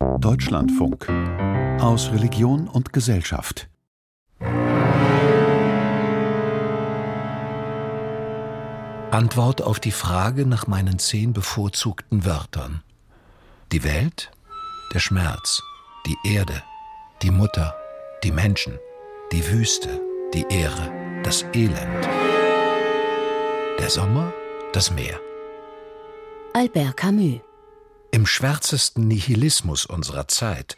Deutschlandfunk aus Religion und Gesellschaft. Antwort auf die Frage nach meinen zehn bevorzugten Wörtern. Die Welt, der Schmerz, die Erde, die Mutter, die Menschen, die Wüste, die Ehre, das Elend. Der Sommer, das Meer. Albert Camus im schwärzesten Nihilismus unserer Zeit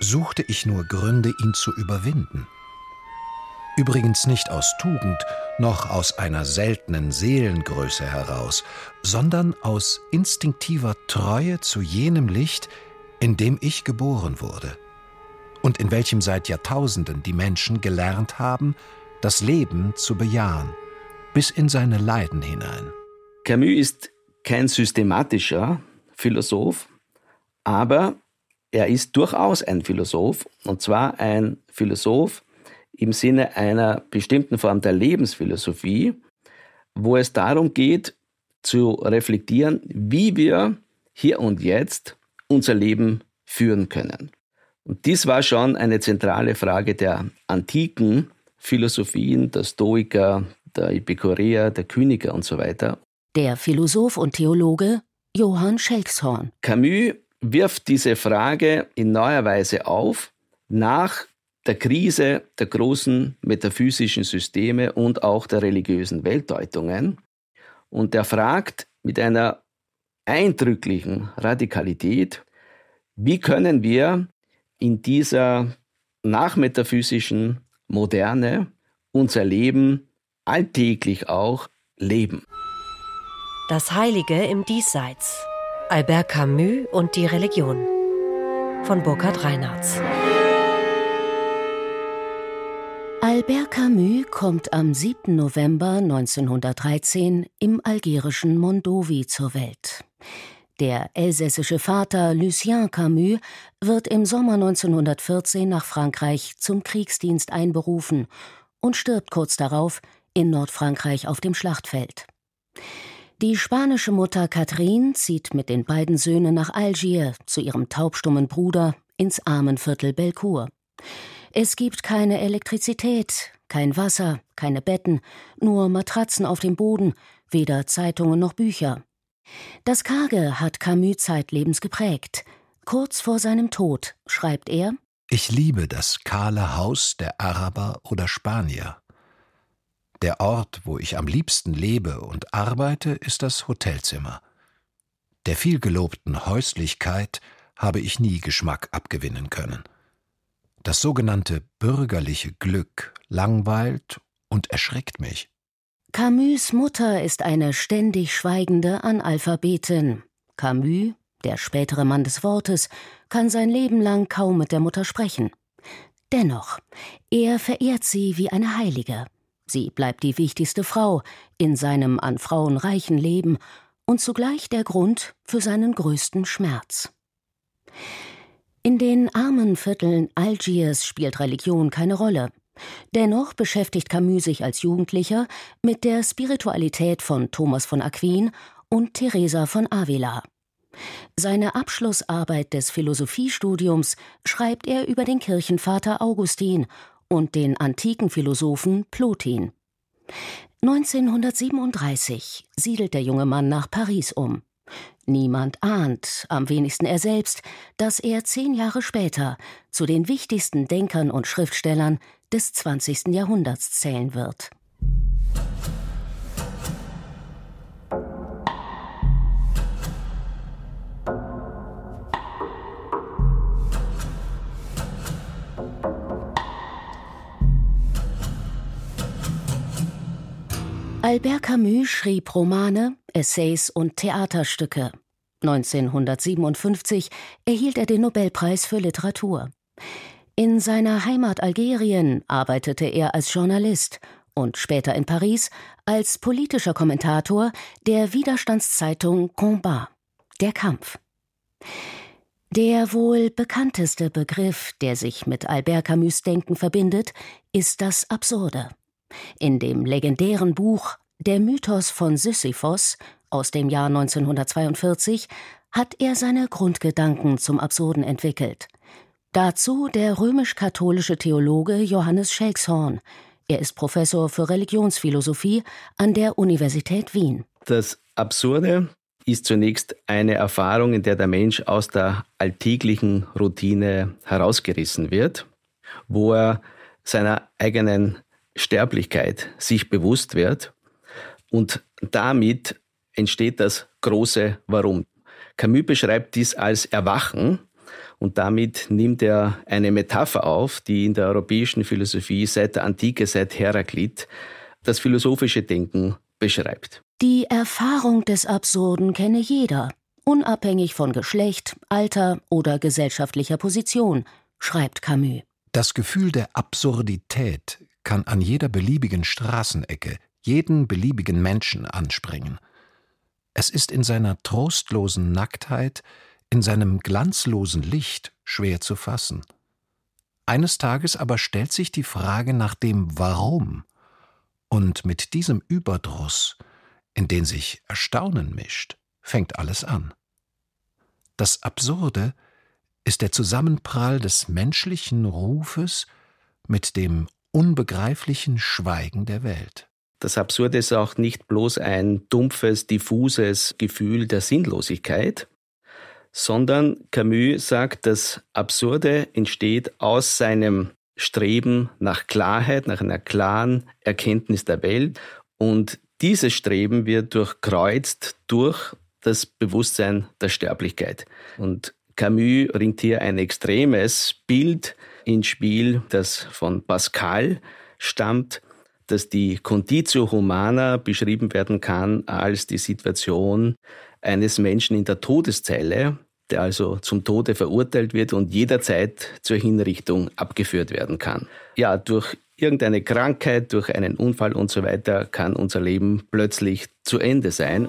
suchte ich nur Gründe, ihn zu überwinden. Übrigens nicht aus Tugend, noch aus einer seltenen Seelengröße heraus, sondern aus instinktiver Treue zu jenem Licht, in dem ich geboren wurde und in welchem seit Jahrtausenden die Menschen gelernt haben, das Leben zu bejahen, bis in seine Leiden hinein. Camus ist kein systematischer, Philosoph, aber er ist durchaus ein Philosoph, und zwar ein Philosoph im Sinne einer bestimmten Form der Lebensphilosophie, wo es darum geht, zu reflektieren, wie wir hier und jetzt unser Leben führen können. Und dies war schon eine zentrale Frage der antiken Philosophien, der Stoiker, der Epikureer, der Kyniker und so weiter. Der Philosoph und Theologe Johann Schelkshorn. Camus wirft diese Frage in neuer Weise auf nach der Krise der großen metaphysischen Systeme und auch der religiösen Weltdeutungen. Und er fragt mit einer eindrücklichen Radikalität, wie können wir in dieser nachmetaphysischen Moderne unser Leben alltäglich auch leben. Das Heilige im Diesseits. Albert Camus und die Religion. Von Burkhard Reinhardt. Albert Camus kommt am 7. November 1913 im algerischen Mondovi zur Welt. Der elsässische Vater Lucien Camus wird im Sommer 1914 nach Frankreich zum Kriegsdienst einberufen und stirbt kurz darauf in Nordfrankreich auf dem Schlachtfeld. Die spanische Mutter Catherine zieht mit den beiden Söhnen nach Algier zu ihrem taubstummen Bruder ins Armenviertel Belcourt. Es gibt keine Elektrizität, kein Wasser, keine Betten, nur Matratzen auf dem Boden, weder Zeitungen noch Bücher. Das Karge hat Camus zeitlebens geprägt. Kurz vor seinem Tod schreibt er Ich liebe das kahle Haus der Araber oder Spanier. Der Ort, wo ich am liebsten lebe und arbeite, ist das Hotelzimmer. Der vielgelobten Häuslichkeit habe ich nie Geschmack abgewinnen können. Das sogenannte bürgerliche Glück langweilt und erschreckt mich. Camus Mutter ist eine ständig schweigende Analphabetin. Camus, der spätere Mann des Wortes, kann sein Leben lang kaum mit der Mutter sprechen. Dennoch, er verehrt sie wie eine Heilige. Sie bleibt die wichtigste Frau in seinem an Frauen reichen Leben und zugleich der Grund für seinen größten Schmerz. In den armen Vierteln Algiers spielt Religion keine Rolle. Dennoch beschäftigt Camus sich als Jugendlicher mit der Spiritualität von Thomas von Aquin und Teresa von Avila. Seine Abschlussarbeit des Philosophiestudiums schreibt er über den Kirchenvater Augustin und den antiken Philosophen Plotin. 1937 siedelt der junge Mann nach Paris um. Niemand ahnt, am wenigsten er selbst, dass er zehn Jahre später zu den wichtigsten Denkern und Schriftstellern des 20. Jahrhunderts zählen wird. Albert Camus schrieb Romane, Essays und Theaterstücke. 1957 erhielt er den Nobelpreis für Literatur. In seiner Heimat Algerien arbeitete er als Journalist und später in Paris als politischer Kommentator der Widerstandszeitung Combat, der Kampf. Der wohl bekannteste Begriff, der sich mit Albert Camus Denken verbindet, ist das Absurde. In dem legendären Buch Der Mythos von Sisyphos aus dem Jahr 1942 hat er seine Grundgedanken zum Absurden entwickelt. Dazu der römisch-katholische Theologe Johannes Schelkshorn. Er ist Professor für Religionsphilosophie an der Universität Wien. Das Absurde ist zunächst eine Erfahrung, in der der Mensch aus der alltäglichen Routine herausgerissen wird, wo er seiner eigenen Sterblichkeit sich bewusst wird und damit entsteht das große Warum. Camus beschreibt dies als Erwachen und damit nimmt er eine Metapher auf, die in der europäischen Philosophie seit der Antike, seit Heraklit, das philosophische Denken beschreibt. Die Erfahrung des Absurden kenne jeder, unabhängig von Geschlecht, Alter oder gesellschaftlicher Position, schreibt Camus. Das Gefühl der Absurdität kann an jeder beliebigen Straßenecke jeden beliebigen Menschen anspringen. Es ist in seiner trostlosen Nacktheit, in seinem glanzlosen Licht schwer zu fassen. Eines Tages aber stellt sich die Frage nach dem Warum, und mit diesem Überdruss, in den sich Erstaunen mischt, fängt alles an. Das Absurde ist der Zusammenprall des menschlichen Rufes mit dem unbegreiflichen Schweigen der Welt. Das Absurde ist auch nicht bloß ein dumpfes, diffuses Gefühl der Sinnlosigkeit, sondern Camus sagt, das Absurde entsteht aus seinem Streben nach Klarheit, nach einer klaren Erkenntnis der Welt und dieses Streben wird durchkreuzt durch das Bewusstsein der Sterblichkeit. Und Camus bringt hier ein extremes Bild ins Spiel, das von Pascal stammt, dass die Conditio Humana beschrieben werden kann als die Situation eines Menschen in der Todeszelle, der also zum Tode verurteilt wird und jederzeit zur Hinrichtung abgeführt werden kann. Ja, durch irgendeine Krankheit, durch einen Unfall und so weiter kann unser Leben plötzlich zu Ende sein.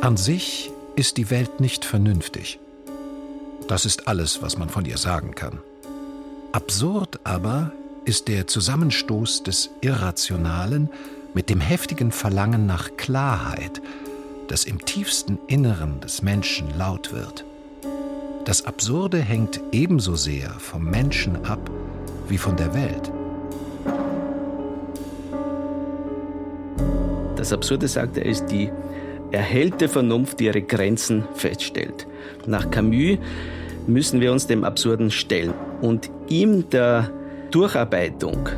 An sich ist die Welt nicht vernünftig. Das ist alles, was man von ihr sagen kann. Absurd aber ist der Zusammenstoß des Irrationalen mit dem heftigen Verlangen nach Klarheit, das im tiefsten Inneren des Menschen laut wird. Das Absurde hängt ebenso sehr vom Menschen ab wie von der Welt. Das Absurde, sagt er, ist die erhellte Vernunft, ihre Grenzen feststellt. Nach Camus müssen wir uns dem Absurden stellen und ihm der Durcharbeitung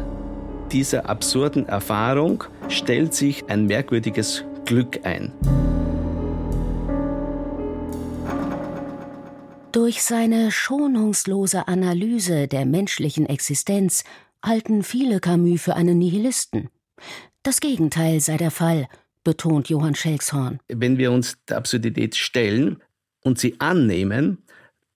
dieser absurden Erfahrung stellt sich ein merkwürdiges Glück ein. Durch seine schonungslose Analyse der menschlichen Existenz halten viele Camus für einen Nihilisten. Das Gegenteil sei der Fall, betont Johann Schelkshorn. Wenn wir uns der Absurdität stellen und sie annehmen,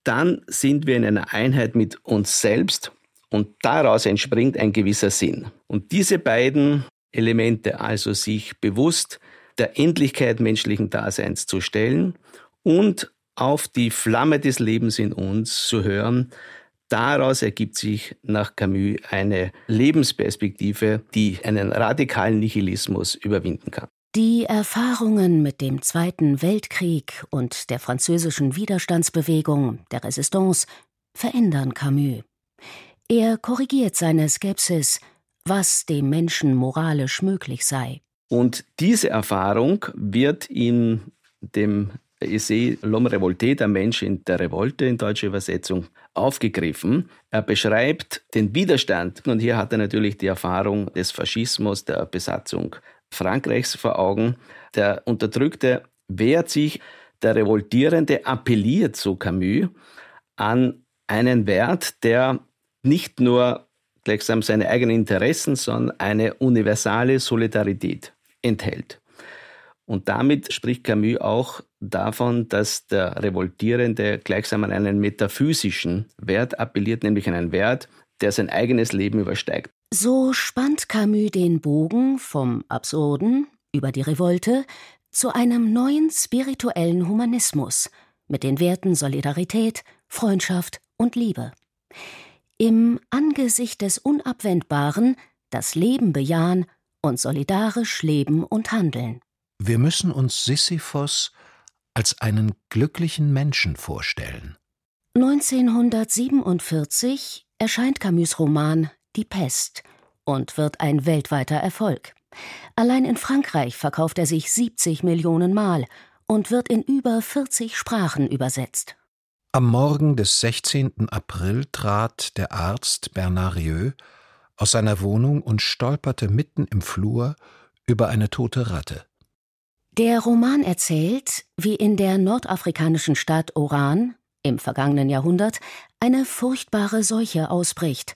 dann sind wir in einer Einheit mit uns selbst und daraus entspringt ein gewisser Sinn. Und diese beiden Elemente, also sich bewusst der Endlichkeit menschlichen Daseins zu stellen und auf die Flamme des Lebens in uns zu hören, daraus ergibt sich nach Camus eine Lebensperspektive, die einen radikalen Nihilismus überwinden kann. Die Erfahrungen mit dem Zweiten Weltkrieg und der französischen Widerstandsbewegung, der Resistance, verändern Camus. Er korrigiert seine Skepsis, was dem Menschen moralisch möglich sei. Und diese Erfahrung wird in dem Essay L'homme révolté, der Mensch in der Revolte in deutscher Übersetzung, aufgegriffen. Er beschreibt den Widerstand und hier hat er natürlich die Erfahrung des Faschismus, der Besatzung Frankreichs vor Augen. Der Unterdrückte wehrt sich, der Revoltierende appelliert, so Camus, an einen Wert, der nicht nur gleichsam seine eigenen Interessen, sondern eine universale Solidarität enthält. Und damit spricht Camus auch davon, dass der Revoltierende gleichsam an einen metaphysischen Wert appelliert, nämlich einen Wert, der sein eigenes Leben übersteigt. So spannt Camus den Bogen vom Absurden über die Revolte zu einem neuen spirituellen Humanismus mit den Werten Solidarität, Freundschaft und Liebe im Angesicht des Unabwendbaren das Leben bejahen und solidarisch leben und handeln. Wir müssen uns Sisyphos als einen glücklichen Menschen vorstellen. 1947 erscheint Camus Roman Die Pest und wird ein weltweiter Erfolg. Allein in Frankreich verkauft er sich 70 Millionen Mal und wird in über 40 Sprachen übersetzt. Am Morgen des 16. April trat der Arzt Bernard Rieu aus seiner Wohnung und stolperte mitten im Flur über eine tote Ratte. Der Roman erzählt, wie in der nordafrikanischen Stadt Oran im vergangenen Jahrhundert eine furchtbare Seuche ausbricht,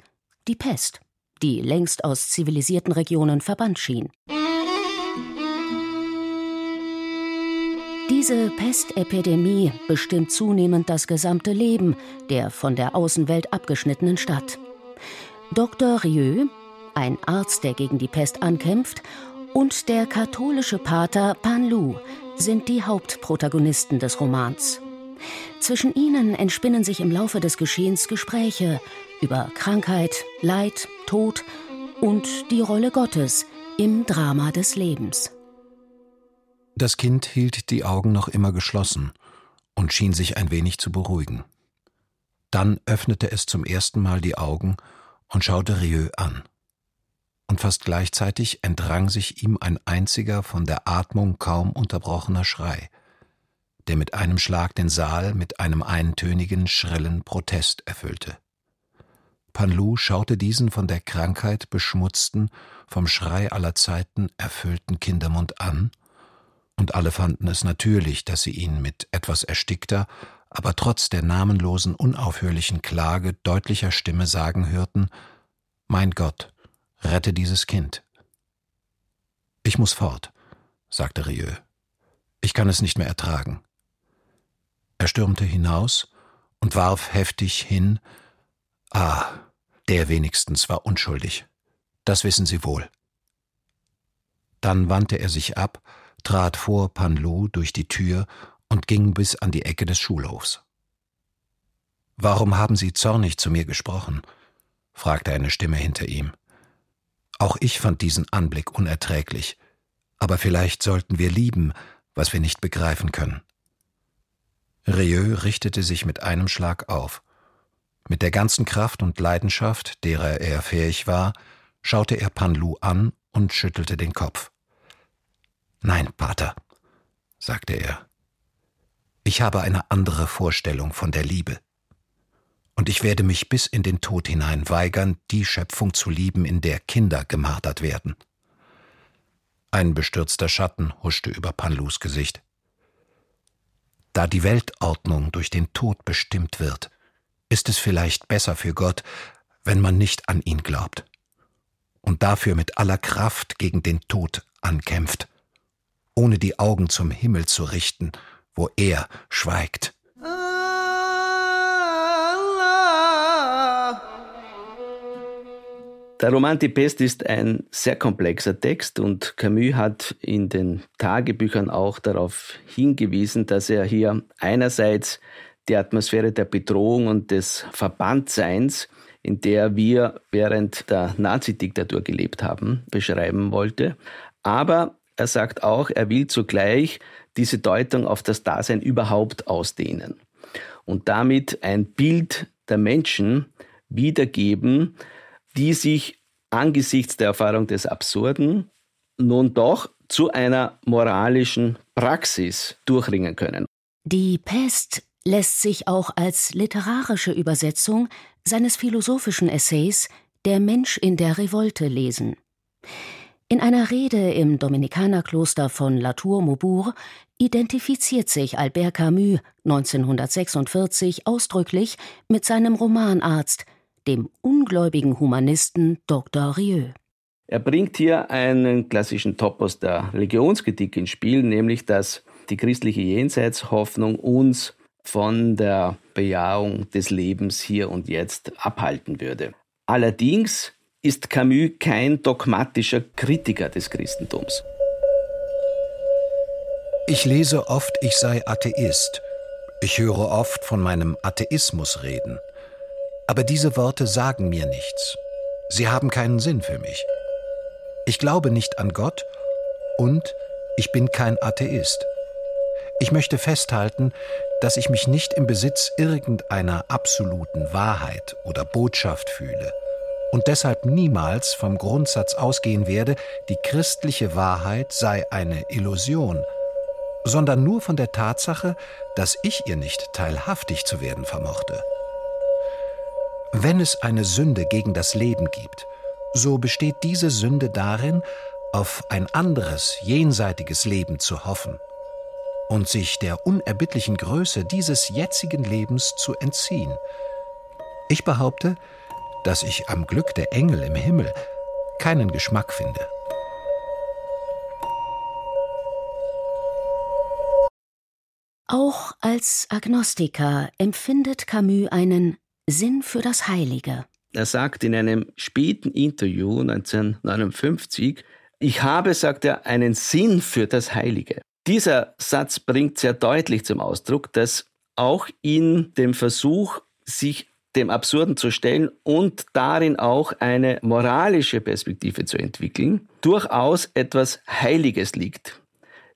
die Pest, die längst aus zivilisierten Regionen verbannt schien. Diese Pestepidemie bestimmt zunehmend das gesamte Leben der von der Außenwelt abgeschnittenen Stadt. Dr. Rieu, ein Arzt, der gegen die Pest ankämpft, und der katholische Pater Panlu sind die Hauptprotagonisten des Romans. Zwischen ihnen entspinnen sich im Laufe des Geschehens Gespräche über Krankheit, Leid, Tod und die Rolle Gottes im Drama des Lebens. Das Kind hielt die Augen noch immer geschlossen und schien sich ein wenig zu beruhigen. Dann öffnete es zum ersten Mal die Augen und schaute Rieu an. Und fast gleichzeitig entrang sich ihm ein einziger von der Atmung kaum unterbrochener Schrei, der mit einem Schlag den Saal mit einem eintönigen, schrillen Protest erfüllte. Panlu schaute diesen von der Krankheit beschmutzten, vom Schrei aller Zeiten erfüllten Kindermund an und alle fanden es natürlich, dass sie ihn mit etwas erstickter, aber trotz der namenlosen, unaufhörlichen Klage deutlicher Stimme sagen hörten Mein Gott, rette dieses Kind. Ich muss fort, sagte Rieu. Ich kann es nicht mehr ertragen. Er stürmte hinaus und warf heftig hin Ah, der wenigstens war unschuldig. Das wissen Sie wohl. Dann wandte er sich ab trat vor Panlu durch die Tür und ging bis an die Ecke des Schulhofs. Warum haben Sie zornig zu mir gesprochen? fragte eine Stimme hinter ihm. Auch ich fand diesen Anblick unerträglich, aber vielleicht sollten wir lieben, was wir nicht begreifen können. Rieu richtete sich mit einem Schlag auf. Mit der ganzen Kraft und Leidenschaft, derer er fähig war, schaute er Panlu an und schüttelte den Kopf. Nein, Pater, sagte er, ich habe eine andere Vorstellung von der Liebe. Und ich werde mich bis in den Tod hinein weigern, die Schöpfung zu lieben, in der Kinder gemartert werden. Ein bestürzter Schatten huschte über Panlus Gesicht. Da die Weltordnung durch den Tod bestimmt wird, ist es vielleicht besser für Gott, wenn man nicht an ihn glaubt und dafür mit aller Kraft gegen den Tod ankämpft ohne die Augen zum Himmel zu richten, wo er schweigt. Der Roman Die Pest ist ein sehr komplexer Text und Camus hat in den Tagebüchern auch darauf hingewiesen, dass er hier einerseits die Atmosphäre der Bedrohung und des Verbandseins, in der wir während der Nazidiktatur gelebt haben, beschreiben wollte, aber er sagt auch, er will zugleich diese Deutung auf das Dasein überhaupt ausdehnen und damit ein Bild der Menschen wiedergeben, die sich angesichts der Erfahrung des Absurden nun doch zu einer moralischen Praxis durchringen können. Die Pest lässt sich auch als literarische Übersetzung seines philosophischen Essays Der Mensch in der Revolte lesen. In einer Rede im Dominikanerkloster von La Tour Maubourg identifiziert sich Albert Camus 1946 ausdrücklich mit seinem Romanarzt, dem ungläubigen Humanisten Dr. Rieu. Er bringt hier einen klassischen Topos der Legionskritik ins Spiel, nämlich dass die christliche Jenseitshoffnung uns von der Bejahung des Lebens hier und jetzt abhalten würde. Allerdings ist Camus kein dogmatischer Kritiker des Christentums. Ich lese oft, ich sei Atheist. Ich höre oft von meinem Atheismus reden. Aber diese Worte sagen mir nichts. Sie haben keinen Sinn für mich. Ich glaube nicht an Gott und ich bin kein Atheist. Ich möchte festhalten, dass ich mich nicht im Besitz irgendeiner absoluten Wahrheit oder Botschaft fühle und deshalb niemals vom Grundsatz ausgehen werde, die christliche Wahrheit sei eine Illusion, sondern nur von der Tatsache, dass ich ihr nicht teilhaftig zu werden vermochte. Wenn es eine Sünde gegen das Leben gibt, so besteht diese Sünde darin, auf ein anderes, jenseitiges Leben zu hoffen und sich der unerbittlichen Größe dieses jetzigen Lebens zu entziehen. Ich behaupte, dass ich am Glück der Engel im Himmel keinen Geschmack finde. Auch als Agnostiker empfindet Camus einen Sinn für das Heilige. Er sagt in einem späten Interview 1959, ich habe, sagt er, einen Sinn für das Heilige. Dieser Satz bringt sehr deutlich zum Ausdruck, dass auch in dem Versuch, sich dem Absurden zu stellen und darin auch eine moralische Perspektive zu entwickeln, durchaus etwas Heiliges liegt,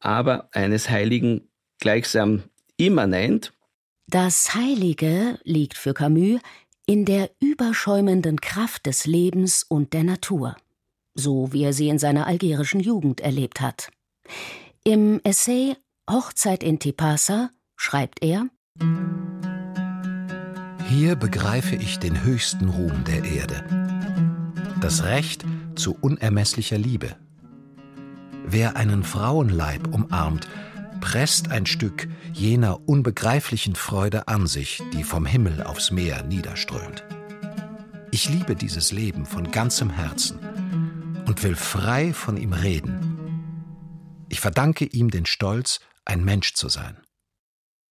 aber eines Heiligen gleichsam immanent. Das Heilige liegt für Camus in der überschäumenden Kraft des Lebens und der Natur, so wie er sie in seiner algerischen Jugend erlebt hat. Im Essay Hochzeit in Tipasa schreibt er Hier begreife ich den höchsten Ruhm der Erde, das Recht zu unermesslicher Liebe. Wer einen Frauenleib umarmt, presst ein Stück jener unbegreiflichen Freude an sich, die vom Himmel aufs Meer niederströmt. Ich liebe dieses Leben von ganzem Herzen und will frei von ihm reden. Ich verdanke ihm den Stolz, ein Mensch zu sein.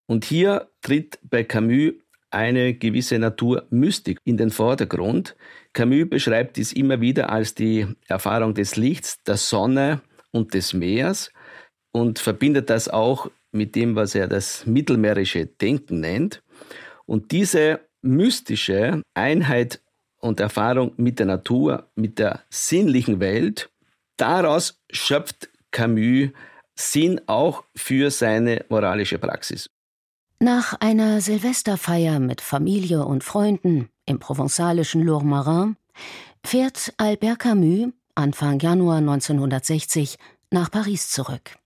Und hier tritt bei Camus eine gewisse Naturmystik in den Vordergrund. Camus beschreibt dies immer wieder als die Erfahrung des Lichts, der Sonne und des Meeres und verbindet das auch mit dem, was er das mittelmeerische Denken nennt. Und diese mystische Einheit und Erfahrung mit der Natur, mit der sinnlichen Welt, daraus schöpft Camus Sinn auch für seine moralische Praxis. Nach einer Silvesterfeier mit Familie und Freunden im provenzalischen Lourmarin fährt Albert Camus Anfang Januar 1960 nach Paris zurück.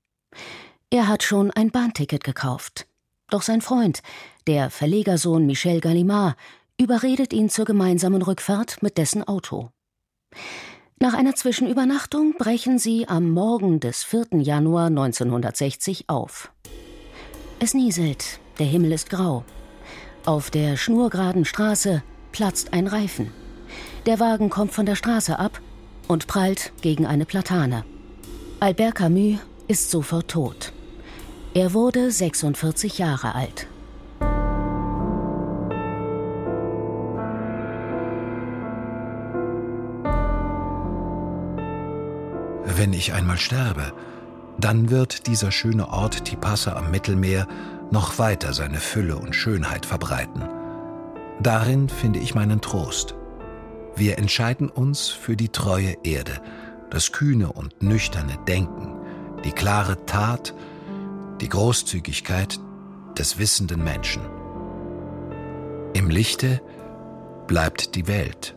Er hat schon ein Bahnticket gekauft. Doch sein Freund, der Verlegersohn Michel Gallimard, überredet ihn zur gemeinsamen Rückfahrt mit dessen Auto. Nach einer Zwischenübernachtung brechen sie am Morgen des 4. Januar 1960 auf. Es nieselt, der Himmel ist grau. Auf der schnurgeraden Straße platzt ein Reifen. Der Wagen kommt von der Straße ab und prallt gegen eine Platane. Albert Camus ist sofort tot. Er wurde 46 Jahre alt. Wenn ich einmal sterbe, dann wird dieser schöne Ort Tipasa am Mittelmeer noch weiter seine Fülle und Schönheit verbreiten. Darin finde ich meinen Trost. Wir entscheiden uns für die treue Erde, das kühne und nüchterne Denken, die klare Tat, die Großzügigkeit des wissenden Menschen. Im Lichte bleibt die Welt,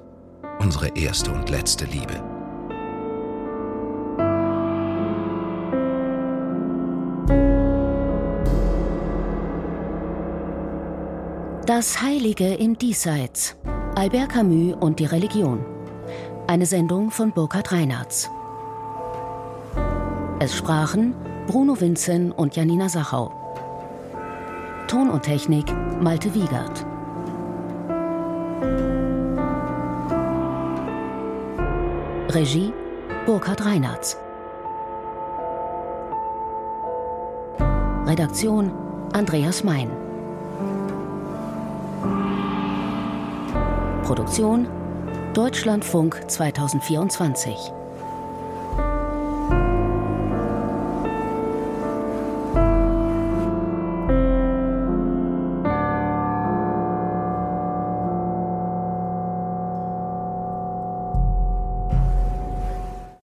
unsere erste und letzte Liebe. Das Heilige im Diesseits. Albert Camus und die Religion. Eine Sendung von Burkhard Reinhardt. Es sprachen Bruno Winzen und Janina Sachau. Ton und Technik Malte Wiegert. Regie Burkhard Reinhardt. Redaktion Andreas Mein. Produktion Deutschlandfunk 2024.